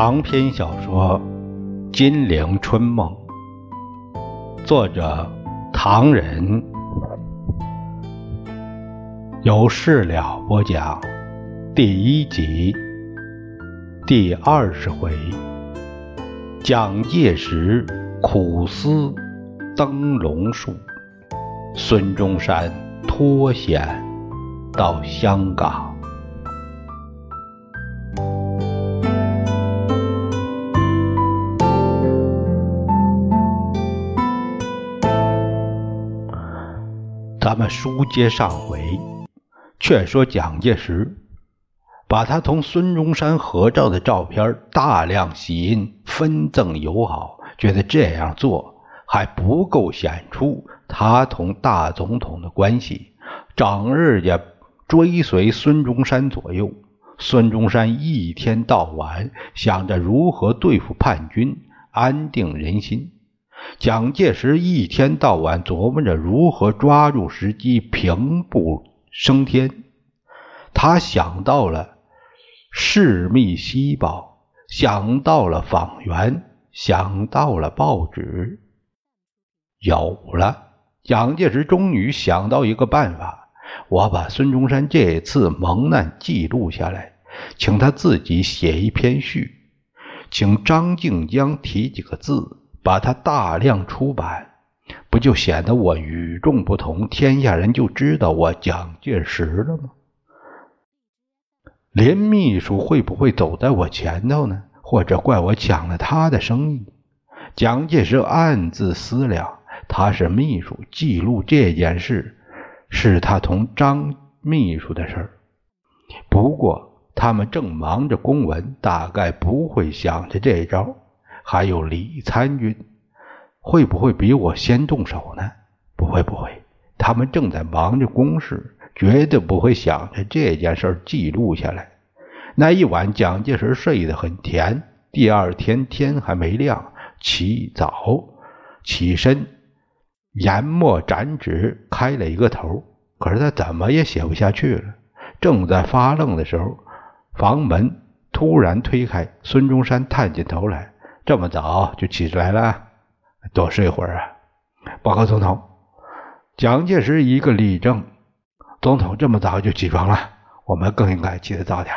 长篇小说《金陵春梦》，作者唐人，有事了播讲，第一集第二十回，蒋介石苦思灯笼树，孙中山脱险到香港。咱们书接上回，却说蒋介石把他同孙中山合照的照片大量洗印，分赠友好，觉得这样做还不够显出他同大总统的关系，整日也追随孙中山左右。孙中山一天到晚想着如何对付叛军，安定人心。蒋介石一天到晚琢磨着如何抓住时机平步升天。他想到了事密西报，想到了访员，想到了报纸。有了，蒋介石终于想到一个办法：我把孙中山这次蒙难记录下来，请他自己写一篇序，请张静江提几个字。把它大量出版，不就显得我与众不同？天下人就知道我蒋介石了吗？林秘书会不会走在我前头呢？或者怪我抢了他的生意？蒋介石暗自思量：他是秘书，记录这件事是他同张秘书的事儿。不过他们正忙着公文，大概不会想着这招。还有李参军，会不会比我先动手呢？不会，不会，他们正在忙着公事，绝对不会想着这件事记录下来。那一晚，蒋介石睡得很甜。第二天天还没亮，起早起身，研墨展纸，开了一个头。可是他怎么也写不下去了。正在发愣的时候，房门突然推开，孙中山探进头来。这么早就起来了，多睡会儿啊！报告总统，蒋介石一个立正。总统这么早就起床了，我们更应该起得早点。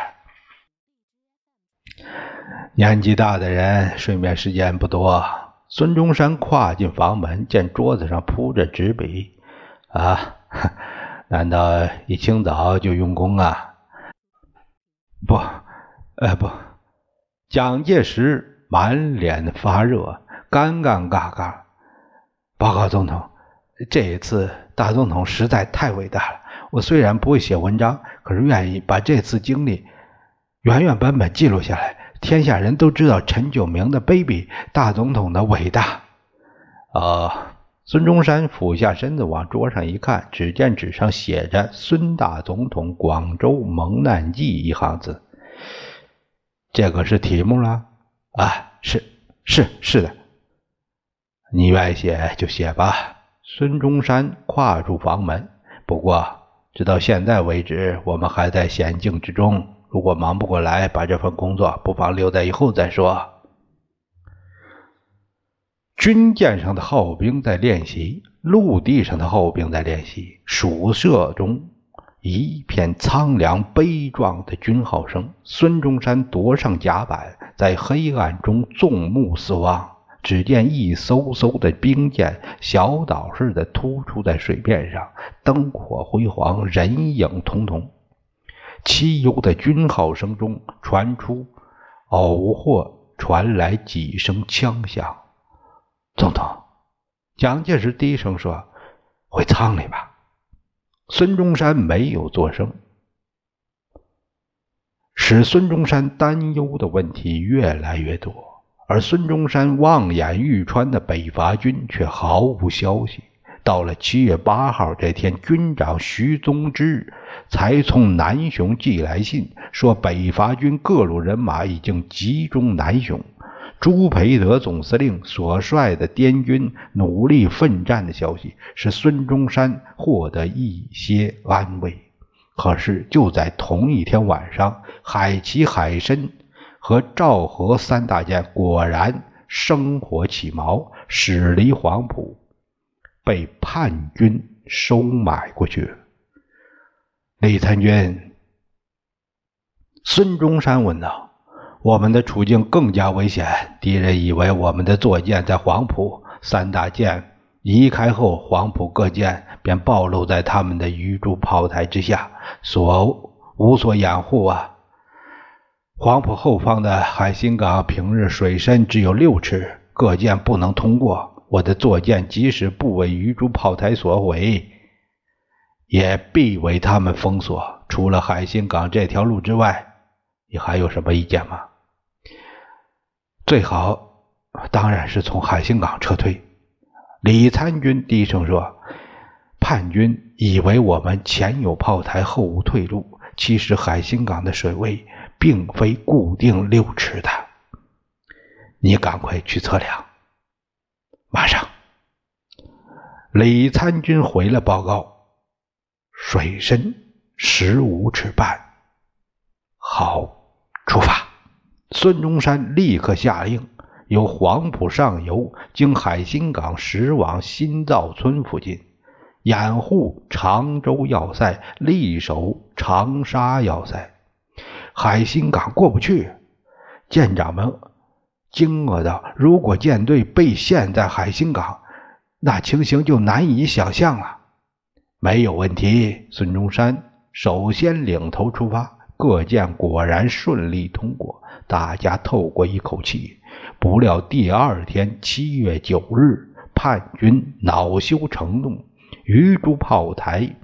年纪大的人睡眠时间不多。孙中山跨进房门，见桌子上铺着纸笔，啊，难道一清早就用功啊？不，呃，不，蒋介石。满脸发热，干干尬尬。报告总统，这一次大总统实在太伟大了。我虽然不会写文章，可是愿意把这次经历原原本本记录下来。天下人都知道陈炯明的卑鄙，大总统的伟大。啊！孙中山俯下身子往桌上一看，只见纸上写着“孙大总统广州蒙难记”一行字。这个是题目了。啊，是是是的，你愿意写就写吧。孙中山跨出房门。不过，直到现在为止，我们还在险境之中。如果忙不过来，把这份工作不妨留在以后再说。军舰上的号兵在练习，陆地上的号兵在练习，宿舍中。一片苍凉悲壮的军号声。孙中山踱上甲板，在黑暗中纵目四望，只见一艘艘的兵舰，小岛似的突出在水面上，灯火辉煌，人影彤彤。凄幽的军号声中传出，偶或传来几声枪响。总统，蒋介石低声说：“回舱里吧。”孙中山没有作声，使孙中山担忧的问题越来越多，而孙中山望眼欲穿的北伐军却毫无消息。到了七月八号这天，军长徐宗之才从南雄寄来信，说北伐军各路人马已经集中南雄。朱培德总司令所率的滇军努力奋战的消息，使孙中山获得一些安慰。可是就在同一天晚上，海奇、海参和赵和三大舰果然生火起锚，驶离黄埔，被叛军收买过去。李参军，孙中山问道：“我们的处境更加危险，敌人以为我们的坐舰在黄埔，三大舰移开后，黄埔各舰便暴露在他们的鱼珠炮台之下，所无所掩护啊！黄埔后方的海心港平日水深只有六尺，各舰不能通过。我的坐舰即使不为鱼珠炮台所毁。”也必为他们封锁。除了海心港这条路之外，你还有什么意见吗？最好当然是从海兴港撤退。李参军低声说：“叛军以为我们前有炮台，后无退路。其实海兴港的水位并非固定六尺的。你赶快去测量。”马上，李参军回了报告。水深十五尺半，好，出发！孙中山立刻下令，由黄埔上游经海心港驶往新造村附近，掩护常州要塞，力守长沙要塞。海心港过不去，舰长们惊愕道：“如果舰队被陷在海心港，那情形就难以想象了。”没有问题。孙中山首先领头出发，各舰果然顺利通过，大家透过一口气。不料第二天七月九日，叛军恼羞成怒，鱼珠炮台、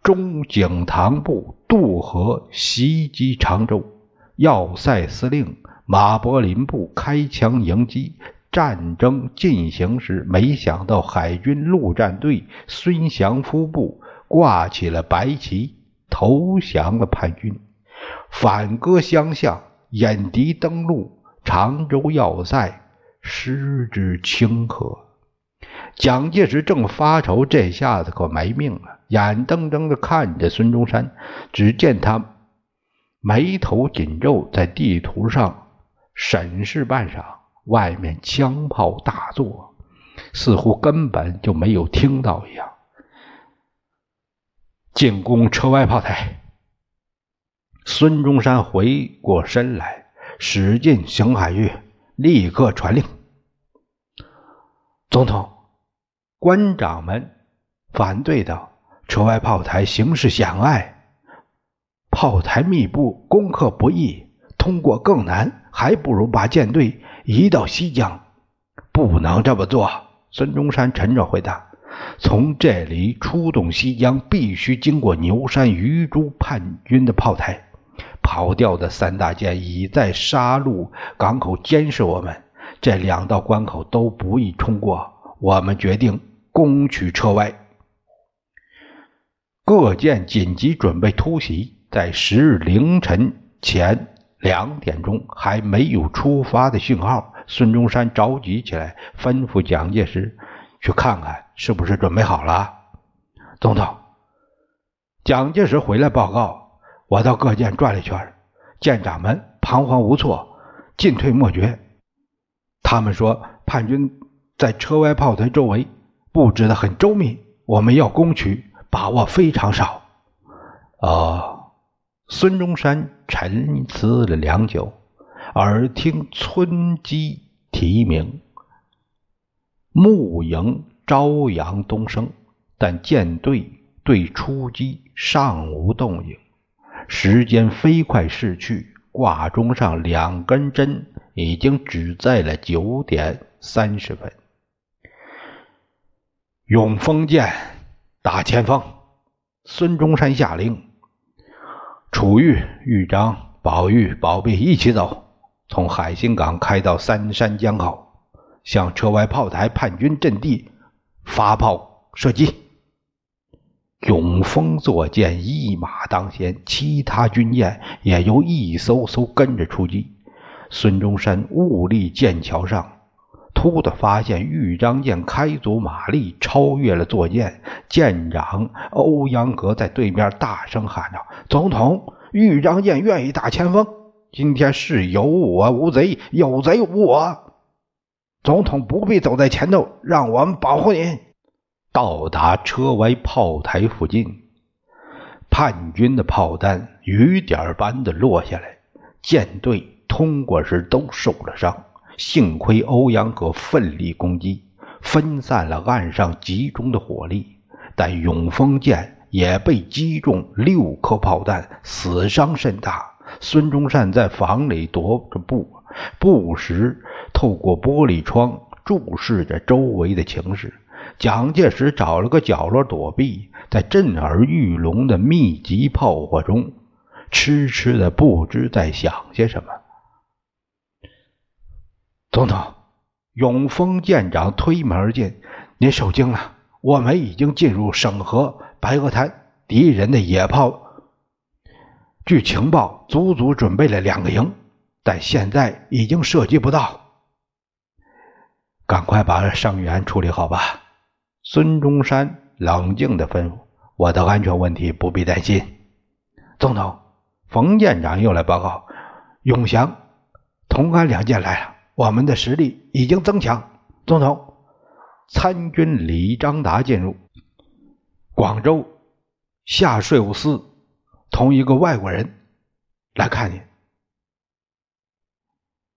中景堂部渡河袭击常州，要塞司令马柏林部开枪迎击。战争进行时，没想到海军陆战队孙祥夫部挂起了白旗，投降了叛军，反戈相向，引敌登陆常州要塞，失之顷刻。蒋介石正发愁，这下子可没命了，眼睁睁地看着孙中山，只见他眉头紧皱，在地图上审视半晌。外面枪炮大作，似乎根本就没有听到一样。进攻车外炮台。孙中山回过身来，使劲邢海玉立刻传令：总统，官长们反对道：“车外炮台形势险隘，炮台密布，攻克不易，通过更难，还不如把舰队。”移到西江，不能这么做。孙中山沉着回答：“从这里出动西江，必须经过牛山、鱼珠叛军的炮台。跑掉的三大舰已在沙鹿港口监视我们，这两道关口都不易冲过。我们决定攻取车外。各舰紧急准备突袭，在十日凌晨前。”两点钟还没有出发的讯号，孙中山着急起来，吩咐蒋介石去看看是不是准备好了。总统，蒋介石回来报告，我到各舰转了一圈，舰长们彷徨无措，进退莫决。他们说叛军在车外炮台周围布置的很周密，我们要攻取把握非常少。哦。孙中山沉思了良久，耳听村机啼鸣，暮营朝阳东升，但舰队对出击尚无动静。时间飞快逝去，挂钟上两根针已经指在了九点三十分。永丰舰打前方，孙中山下令。楚玉、豫章、宝玉、宝璧一起走，从海心港开到三山江口，向车外炮台叛军阵地发炮射击。永丰坐舰一马当先，其他军舰也由一艘艘跟着出击。孙中山兀立舰桥上。突的发现豫章舰开足马力，超越了坐舰。舰长欧阳格在对面大声喊道：“总统，豫章舰愿意打前锋。”今天是有我无贼，有贼无我。总统不必走在前头，让我们保护您。到达车歪炮台附近，叛军的炮弹雨点般的落下来，舰队通过时都受了伤。幸亏欧阳可奋力攻击，分散了岸上集中的火力，但永丰舰也被击中六颗炮弹，死伤甚大。孙中山在房里踱着步，不时透过玻璃窗注视着周围的情势。蒋介石找了个角落躲避，在震耳欲聋的密集炮火中，痴痴的不知在想些什么。总统，永丰舰长推门而进，您受惊了。我们已经进入省河白鹅滩，敌人的野炮。据情报，足足准备了两个营，但现在已经涉及不到。赶快把伤员处理好吧。孙中山冷静的吩咐：“我的安全问题不必担心。”总统，冯舰长又来报告：“永祥、同安两舰来了，我们的实力已经增强。”总统，参军李章达进入。广州下税务司。同一个外国人来看你，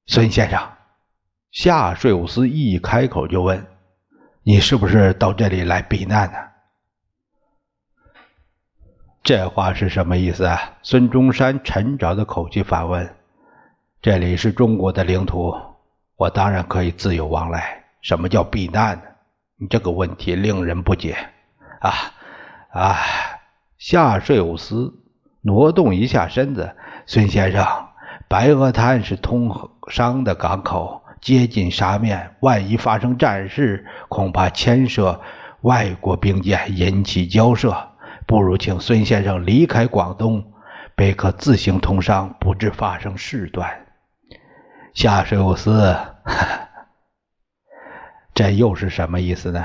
孙先生。夏税务司一开口就问：“你是不是到这里来避难呢？”这话是什么意思啊？孙中山沉着的口气反问：“这里是中国的领土，我当然可以自由往来。什么叫避难呢？你这个问题令人不解。”啊啊！夏税务司。挪动一下身子，孙先生，白鹅滩是通商的港口，接近沙面，万一发生战事，恐怕牵涉外国兵舰，引起交涉。不如请孙先生离开广东，便可自行通商，不致发生事端。夏水务司，这又是什么意思呢？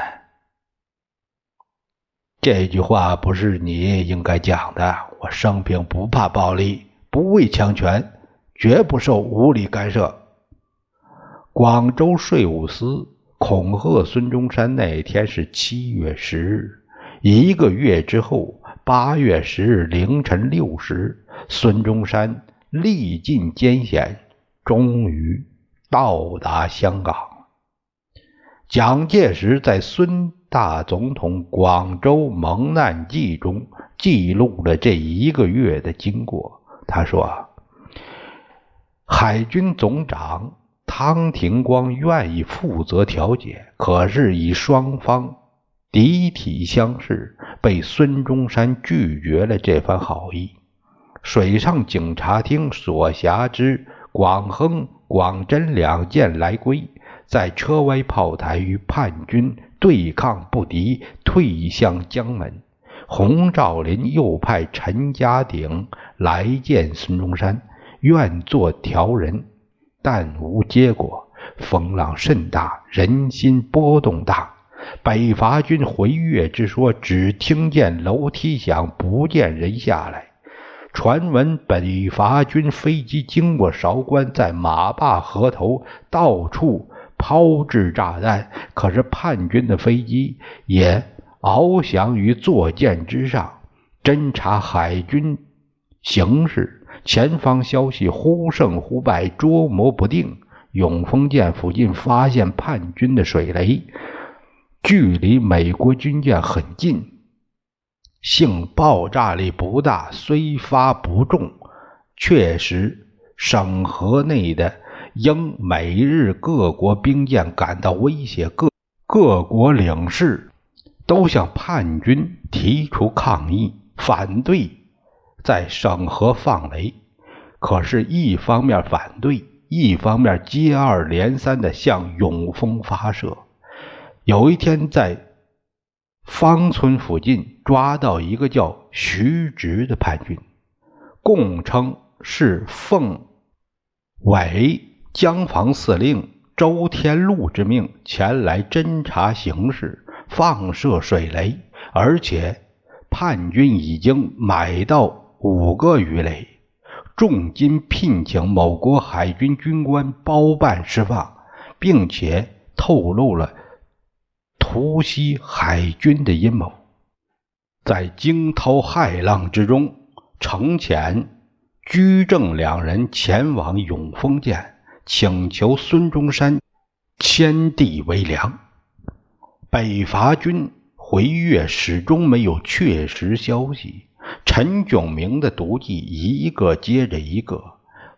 这句话不是你应该讲的。我生平不怕暴力，不畏强权，绝不受无理干涉。广州税务司恐吓孙中山那天是七月十日，一个月之后，八月十日凌晨六时，孙中山历尽艰险，终于到达香港。蒋介石在孙大总统广州蒙难记中。记录了这一个月的经过。他说：“海军总长汤廷光愿意负责调解，可是以双方敌体相视，被孙中山拒绝了这番好意。水上警察厅所辖之广亨、广真两舰来归，在车歪炮台与叛军对抗不敌，退向江门。”洪兆麟又派陈家鼎来见孙中山，愿做调人，但无结果。风浪甚大，人心波动大。北伐军回越之说，只听见楼梯响，不见人下来。传闻北伐军飞机经过韶关，在马坝河头到处抛掷炸弹，可是叛军的飞机也。翱翔于坐舰之上，侦察海军形势，前方消息忽胜忽败，捉摸不定。永丰舰附近发现叛军的水雷，距离美国军舰很近，幸爆炸力不大，虽发不中，确实省河内的英美日各国兵舰感到威胁，各各国领事。都向叛军提出抗议，反对在省河放雷。可是，一方面反对，一方面接二连三的向永丰发射。有一天，在方村附近抓到一个叫徐直的叛军，供称是奉伪江防司令周天禄之命前来侦察形势。放射水雷，而且叛军已经买到五个鱼雷，重金聘请某国海军军官包办释放，并且透露了突袭海军的阴谋。在惊涛骇浪之中，程潜、居正两人前往永丰舰，请求孙中山迁地为粮。北伐军回粤始终没有确实消息。陈炯明的毒计一个接着一个，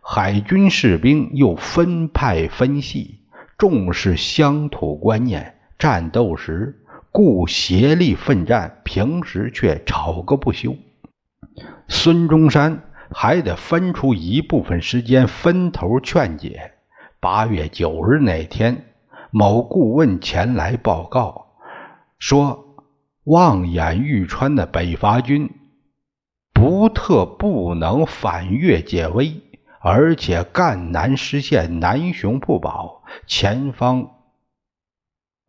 海军士兵又分派分系，重视乡土观念，战斗时。故协力奋战，平时却吵个不休。孙中山还得分出一部分时间分头劝解。八月九日那天，某顾问前来报告说，望眼欲穿的北伐军不特不能反越解围，而且赣南实现南雄不保，前方。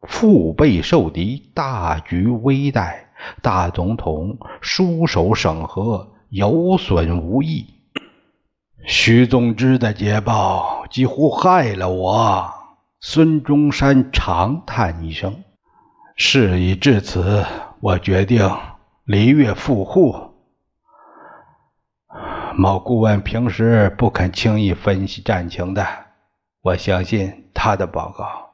腹背受敌，大局危殆。大总统书手审核，有损无益。徐宗之的捷报几乎害了我。孙中山长叹一声：“事已至此，我决定离越赴沪。”某顾问平时不肯轻易分析战情的，我相信他的报告。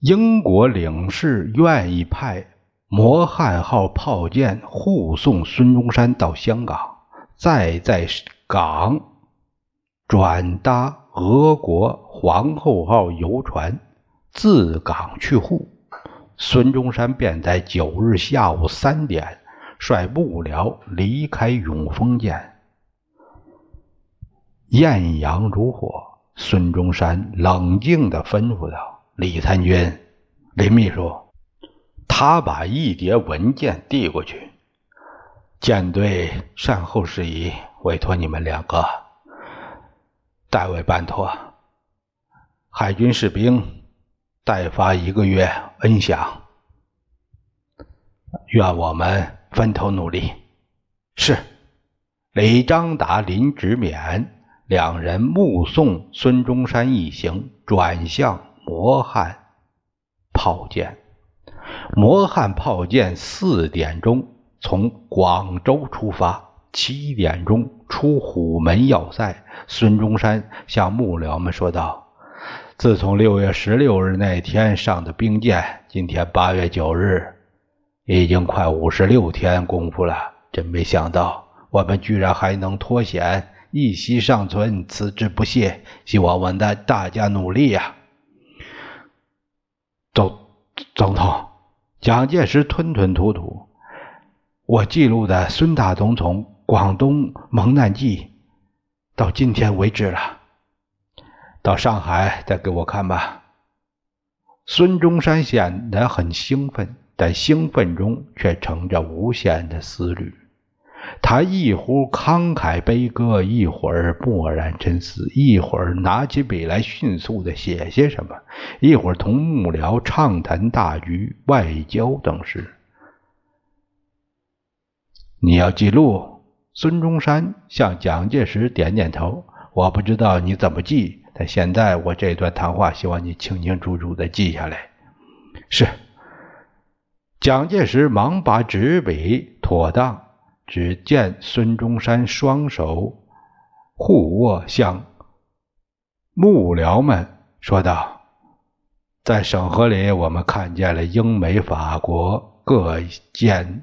英国领事愿意派摩汉号炮舰护送孙中山到香港，再在港转搭俄国皇后号游船自港去沪。孙中山便在九日下午三点率幕僚离开永丰舰。艳阳如火，孙中山冷静地吩咐道。李参军，林秘书，他把一叠文件递过去。舰队善后事宜委托你们两个代为办妥。海军士兵代发一个月恩饷，愿我们分头努力。是。李章达、林直勉两人目送孙中山一行转向。魔汉炮舰，魔汉炮舰四点钟从广州出发，七点钟出虎门要塞。孙中山向幕僚们说道：“自从六月十六日那天上的兵舰，今天八月九日，已经快五十六天功夫了。真没想到，我们居然还能脱险，一息尚存，此之不懈。希望我们的大家努力呀！”总总统蒋介石吞吞吐吐：“我记录的孙大总统广东蒙难记，到今天为止了。到上海再给我看吧。”孙中山显得很兴奋，但兴奋中却盛着无限的思虑。他一会儿慷慨悲歌，一会儿默然沉思，一会儿拿起笔来迅速的写些什么，一会儿同幕僚畅谈大局、外交等事。你要记录。孙中山向蒋介石点点头。我不知道你怎么记，但现在我这段谈话，希望你清清楚楚的记下来。是。蒋介石忙把纸笔妥当。只见孙中山双手互握，向幕僚们说道：“在审核里，我们看见了英美法国各舰，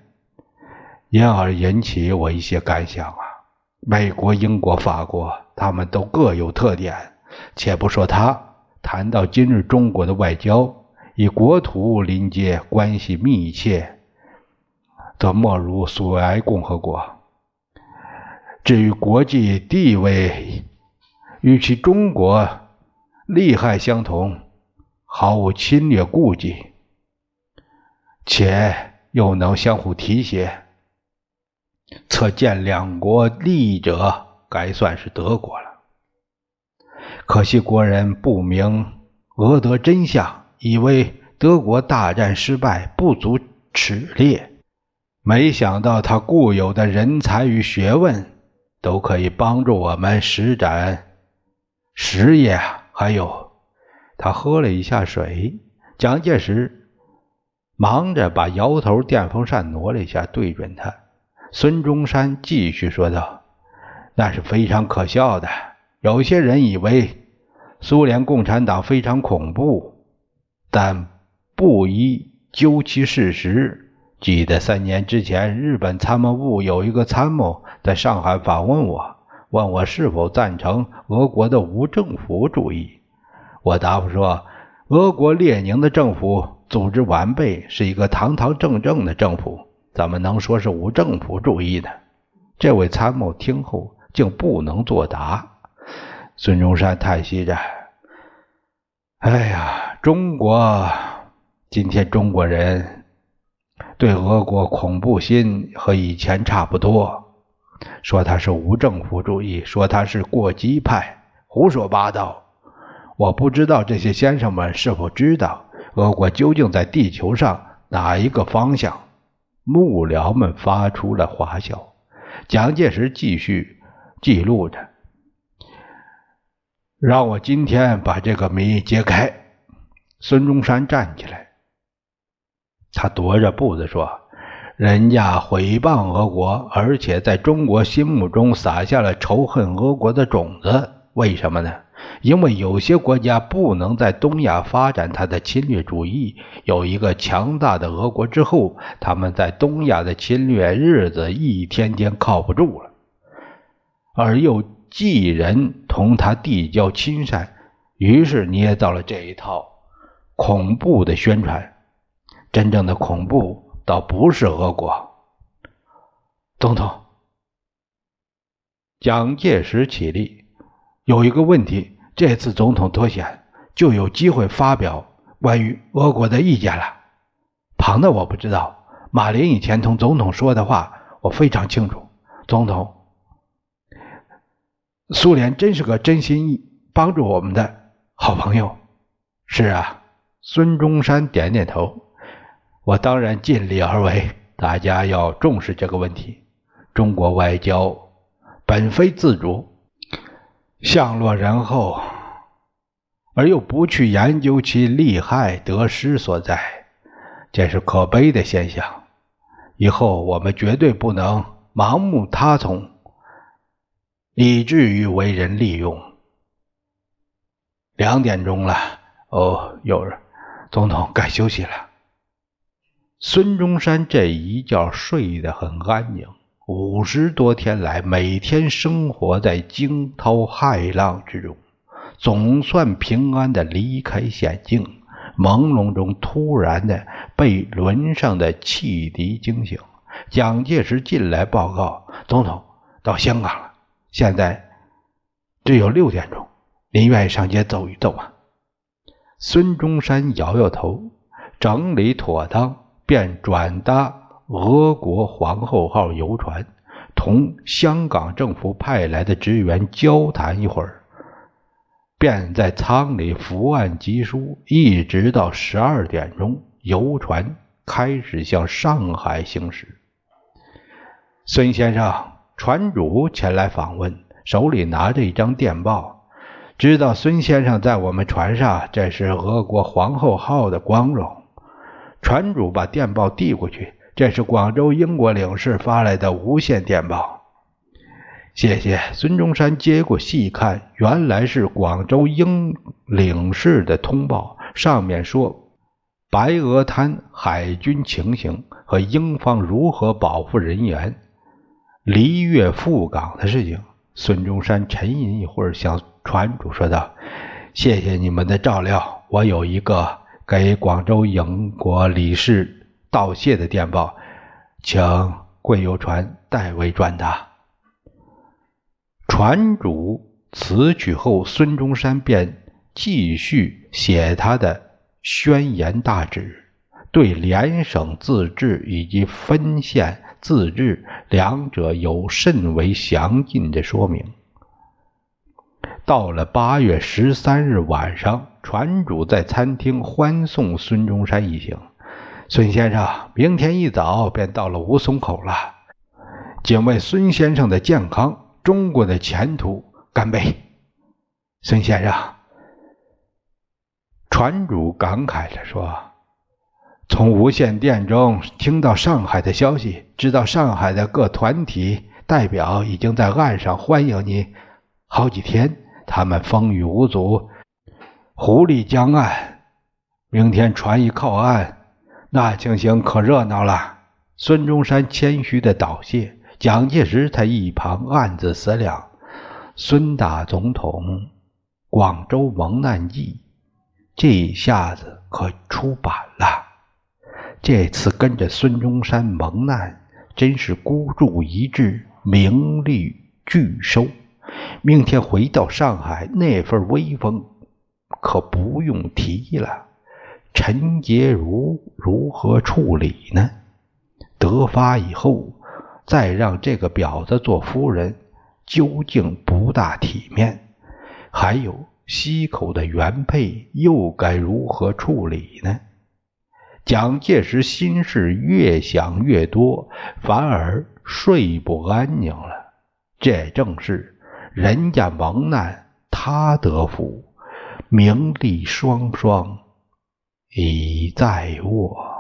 因而引起我一些感想啊。美国、英国、法国，他们都各有特点。且不说他，谈到今日中国的外交，以国土邻接，关系密切。”则莫如苏维埃共和国。至于国际地位，与其中国利害相同，毫无侵略顾忌，且又能相互提携，测见两国利益者，该算是德国了。可惜国人不明俄德真相，以为德国大战失败，不足齿列。没想到他固有的人才与学问，都可以帮助我们施展实业。还有，他喝了一下水。蒋介石忙着把摇头电风扇挪了一下，对准他。孙中山继续说道：“那是非常可笑的。有些人以为苏联共产党非常恐怖，但不宜究其事实。记得三年之前，日本参谋部有一个参谋在上海访问我，问我是否赞成俄国的无政府主义。我答复说。”俄国列宁的政府组织完备，是一个堂堂正正的政府，怎么能说是无政府主义呢？这位参谋听后竟不能作答。孙中山叹息着：“哎呀，中国今天中国人对俄国恐怖心和以前差不多，说他是无政府主义，说他是过激派，胡说八道。”我不知道这些先生们是否知道俄国究竟在地球上哪一个方向？幕僚们发出了哗笑。蒋介石继续记录着：“让我今天把这个谜揭开。”孙中山站起来，他踱着步子说：“人家毁谤俄国，而且在中国心目中撒下了仇恨俄国的种子，为什么呢？”因为有些国家不能在东亚发展他的侵略主义，有一个强大的俄国之后，他们在东亚的侵略日子一天天靠不住了，而又忌人同他递交亲善，于是捏造了这一套恐怖的宣传。真正的恐怖倒不是俄国。总统，蒋介石起立。有一个问题，这次总统脱险，就有机会发表关于俄国的意见了。旁的我不知道，马林以前同总统说的话，我非常清楚。总统，苏联真是个真心意帮助我们的好朋友。是啊，孙中山点点头。我当然尽力而为。大家要重视这个问题。中国外交本非自主。相落人后，而又不去研究其利害得失所在，这是可悲的现象。以后我们绝对不能盲目他从，以至于为人利用。两点钟了，哦，有人，总统该休息了。孙中山这一觉睡得很安宁。五十多天来，每天生活在惊涛骇浪之中，总算平安的离开险境。朦胧中，突然的被轮上的汽笛惊醒。蒋介石进来报告：“总统到香港了，现在只有六点钟，您愿意上街走一走吗？”孙中山摇摇头，整理妥当，便转达。俄国皇后号游船同香港政府派来的职员交谈一会儿，便在舱里伏案疾书，一直到十二点钟，游船开始向上海行驶。孙先生，船主前来访问，手里拿着一张电报，知道孙先生在我们船上，这是俄国皇后号的光荣。船主把电报递过去。这是广州英国领事发来的无线电报，谢谢。孙中山接过细看，原来是广州英领事的通报，上面说白鹅滩海军情形和英方如何保护人员离粤赴港的事情。孙中山沉吟一会儿，向船主说道：“谢谢你们的照料，我有一个给广州英国理事。”道谢的电报，请贵游船代为转达。船主辞去后，孙中山便继续写他的宣言大旨，对联省自治以及分县自治两者有甚为详尽的说明。到了八月十三日晚上，船主在餐厅欢送孙中山一行。孙先生，明天一早便到了吴淞口了。仅为孙先生的健康、中国的前途，干杯！孙先生，船主感慨着说：“从无线电中听到上海的消息，知道上海的各团体代表已经在岸上欢迎你好几天，他们风雨无阻，狐狸江岸。明天船一靠岸。”那情形可热闹了。孙中山谦虚的道谢，蒋介石在一旁暗自思量：孙大总统《广州蒙难记》这一下子可出版了。这次跟着孙中山蒙难，真是孤注一掷，名利俱收。明天回到上海，那份威风可不用提了。陈洁如如何处理呢？得发以后，再让这个婊子做夫人，究竟不大体面。还有西口的原配，又该如何处理呢？蒋介石心事越想越多，反而睡不安宁了。这正是人家蒙难，他得福，名利双双。已在握。